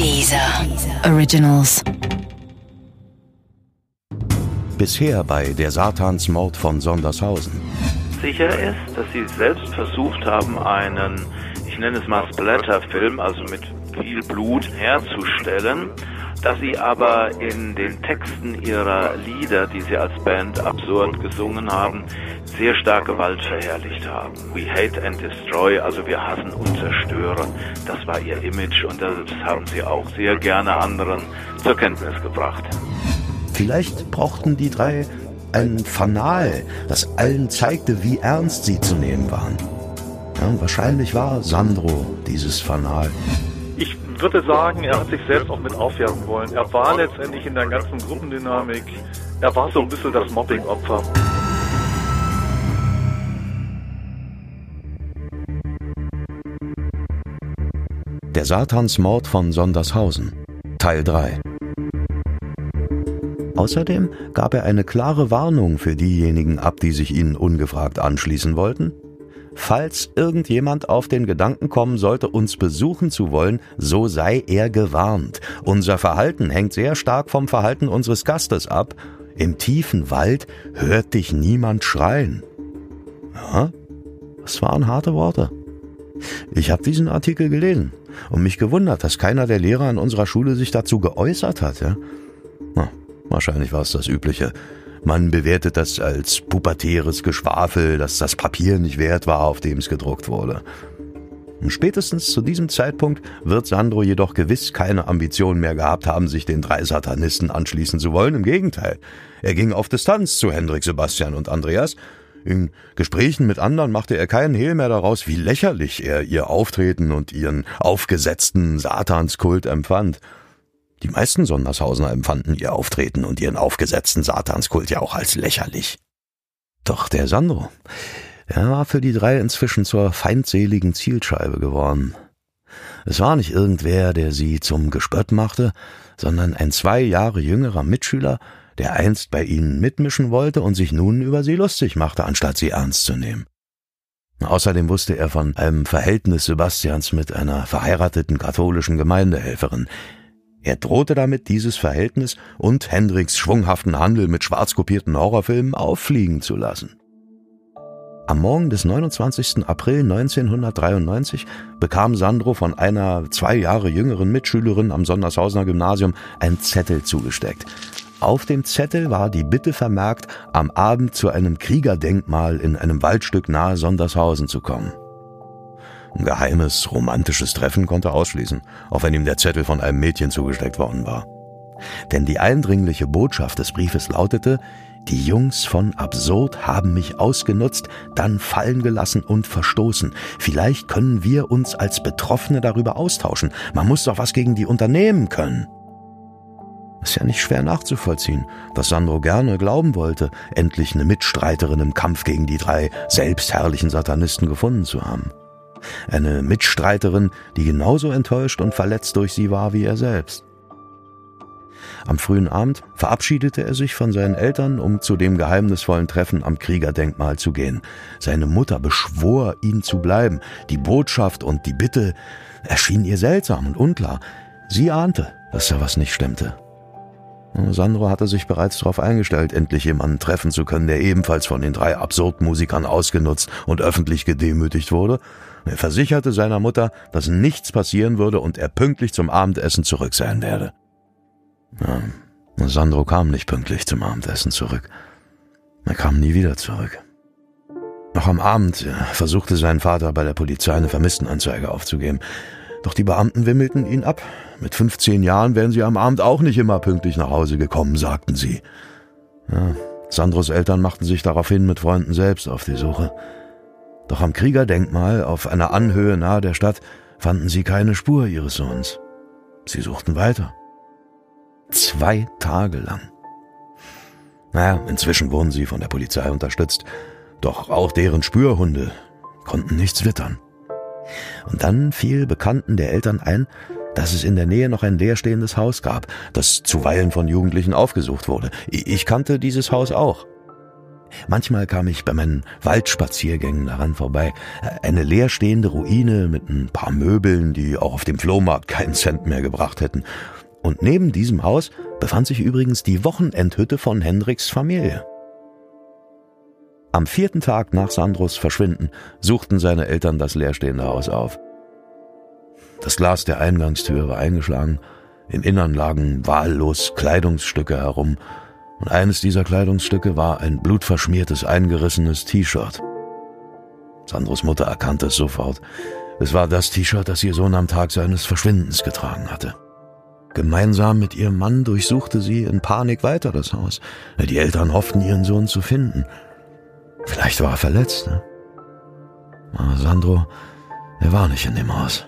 Dieser Originals. Bisher bei Der Satansmord von Sondershausen. Sicher ist, dass sie selbst versucht haben, einen, ich nenne es mal Splatter-Film, also mit viel Blut herzustellen, dass sie aber in den Texten ihrer Lieder, die sie als Band absurd gesungen haben, sehr stark Gewalt verherrlicht haben. We hate and destroy, also wir hassen und zerstören. Das war ihr Image und das haben sie auch sehr gerne anderen zur Kenntnis gebracht. Vielleicht brauchten die drei ein Fanal, das allen zeigte, wie ernst sie zu nehmen waren. Ja, wahrscheinlich war Sandro dieses Fanal. Ich würde sagen, er hat sich selbst auch mit aufwerten wollen. Er war letztendlich in der ganzen Gruppendynamik, er war so ein bisschen das Mobbing-Opfer. Der Satansmord von Sondershausen Teil 3 Außerdem gab er eine klare Warnung für diejenigen ab, die sich ihnen ungefragt anschließen wollten. Falls irgendjemand auf den Gedanken kommen sollte, uns besuchen zu wollen, so sei er gewarnt. Unser Verhalten hängt sehr stark vom Verhalten unseres Gastes ab. Im tiefen Wald hört dich niemand schreien. Ja, das waren harte Worte. Ich habe diesen Artikel gelesen und mich gewundert, dass keiner der Lehrer an unserer Schule sich dazu geäußert hat. Ja? Wahrscheinlich war es das Übliche. Man bewertet das als pubertäres Geschwafel, dass das Papier nicht wert war, auf dem es gedruckt wurde. Spätestens zu diesem Zeitpunkt wird Sandro jedoch gewiss keine Ambition mehr gehabt haben, sich den drei Satanisten anschließen zu wollen. Im Gegenteil, er ging auf Distanz zu Hendrik, Sebastian und Andreas. In Gesprächen mit anderen machte er keinen Hehl mehr daraus, wie lächerlich er ihr Auftreten und ihren aufgesetzten Satanskult empfand. Die meisten Sondershausener empfanden ihr Auftreten und ihren aufgesetzten Satanskult ja auch als lächerlich. Doch der Sandro, er war für die drei inzwischen zur feindseligen Zielscheibe geworden. Es war nicht irgendwer, der sie zum Gespött machte, sondern ein zwei Jahre jüngerer Mitschüler, der einst bei ihnen mitmischen wollte und sich nun über sie lustig machte, anstatt sie ernst zu nehmen. Außerdem wusste er von einem Verhältnis Sebastians mit einer verheirateten katholischen Gemeindehelferin, er drohte damit, dieses Verhältnis und Hendricks schwunghaften Handel mit schwarz kopierten Horrorfilmen auffliegen zu lassen. Am Morgen des 29. April 1993 bekam Sandro von einer zwei Jahre jüngeren Mitschülerin am Sondershausener Gymnasium ein Zettel zugesteckt. Auf dem Zettel war die Bitte vermerkt, am Abend zu einem Kriegerdenkmal in einem Waldstück nahe Sondershausen zu kommen. Ein geheimes, romantisches Treffen konnte ausschließen, auch wenn ihm der Zettel von einem Mädchen zugesteckt worden war. Denn die eindringliche Botschaft des Briefes lautete, die Jungs von Absurd haben mich ausgenutzt, dann fallen gelassen und verstoßen. Vielleicht können wir uns als Betroffene darüber austauschen. Man muss doch was gegen die unternehmen können. Ist ja nicht schwer nachzuvollziehen, dass Sandro gerne glauben wollte, endlich eine Mitstreiterin im Kampf gegen die drei selbstherrlichen Satanisten gefunden zu haben. Eine Mitstreiterin, die genauso enttäuscht und verletzt durch sie war wie er selbst. Am frühen Abend verabschiedete er sich von seinen Eltern, um zu dem geheimnisvollen Treffen am Kriegerdenkmal zu gehen. Seine Mutter beschwor, ihn zu bleiben. Die Botschaft und die Bitte erschienen ihr seltsam und unklar. Sie ahnte, dass da was nicht stimmte. Sandro hatte sich bereits darauf eingestellt, endlich jemanden treffen zu können, der ebenfalls von den drei Absurdmusikern ausgenutzt und öffentlich gedemütigt wurde er versicherte seiner Mutter, dass nichts passieren würde und er pünktlich zum Abendessen zurück sein werde. Ja, Sandro kam nicht pünktlich zum Abendessen zurück. Er kam nie wieder zurück. Noch am Abend versuchte sein Vater bei der Polizei eine Vermisstenanzeige aufzugeben. Doch die Beamten wimmelten ihn ab. Mit 15 Jahren wären sie am Abend auch nicht immer pünktlich nach Hause gekommen, sagten sie. Ja, Sandros Eltern machten sich daraufhin mit Freunden selbst auf die Suche. Doch am Kriegerdenkmal auf einer Anhöhe nahe der Stadt fanden sie keine Spur ihres Sohns. Sie suchten weiter. Zwei Tage lang. Naja, inzwischen wurden sie von der Polizei unterstützt, doch auch deren Spürhunde konnten nichts wittern. Und dann fiel Bekannten der Eltern ein, dass es in der Nähe noch ein leerstehendes Haus gab, das zuweilen von Jugendlichen aufgesucht wurde. Ich kannte dieses Haus auch. Manchmal kam ich bei meinen Waldspaziergängen daran vorbei. Eine leerstehende Ruine mit ein paar Möbeln, die auch auf dem Flohmarkt keinen Cent mehr gebracht hätten. Und neben diesem Haus befand sich übrigens die Wochenendhütte von Hendriks Familie. Am vierten Tag nach Sandros Verschwinden suchten seine Eltern das leerstehende Haus auf. Das Glas der Eingangstür war eingeschlagen, im Innern lagen wahllos Kleidungsstücke herum, und eines dieser Kleidungsstücke war ein blutverschmiertes, eingerissenes T-Shirt. Sandros Mutter erkannte es sofort. Es war das T-Shirt, das ihr Sohn am Tag seines Verschwindens getragen hatte. Gemeinsam mit ihrem Mann durchsuchte sie in Panik weiter das Haus. Die Eltern hofften, ihren Sohn zu finden. Vielleicht war er verletzt, ne? Aber Sandro, er war nicht in dem Haus.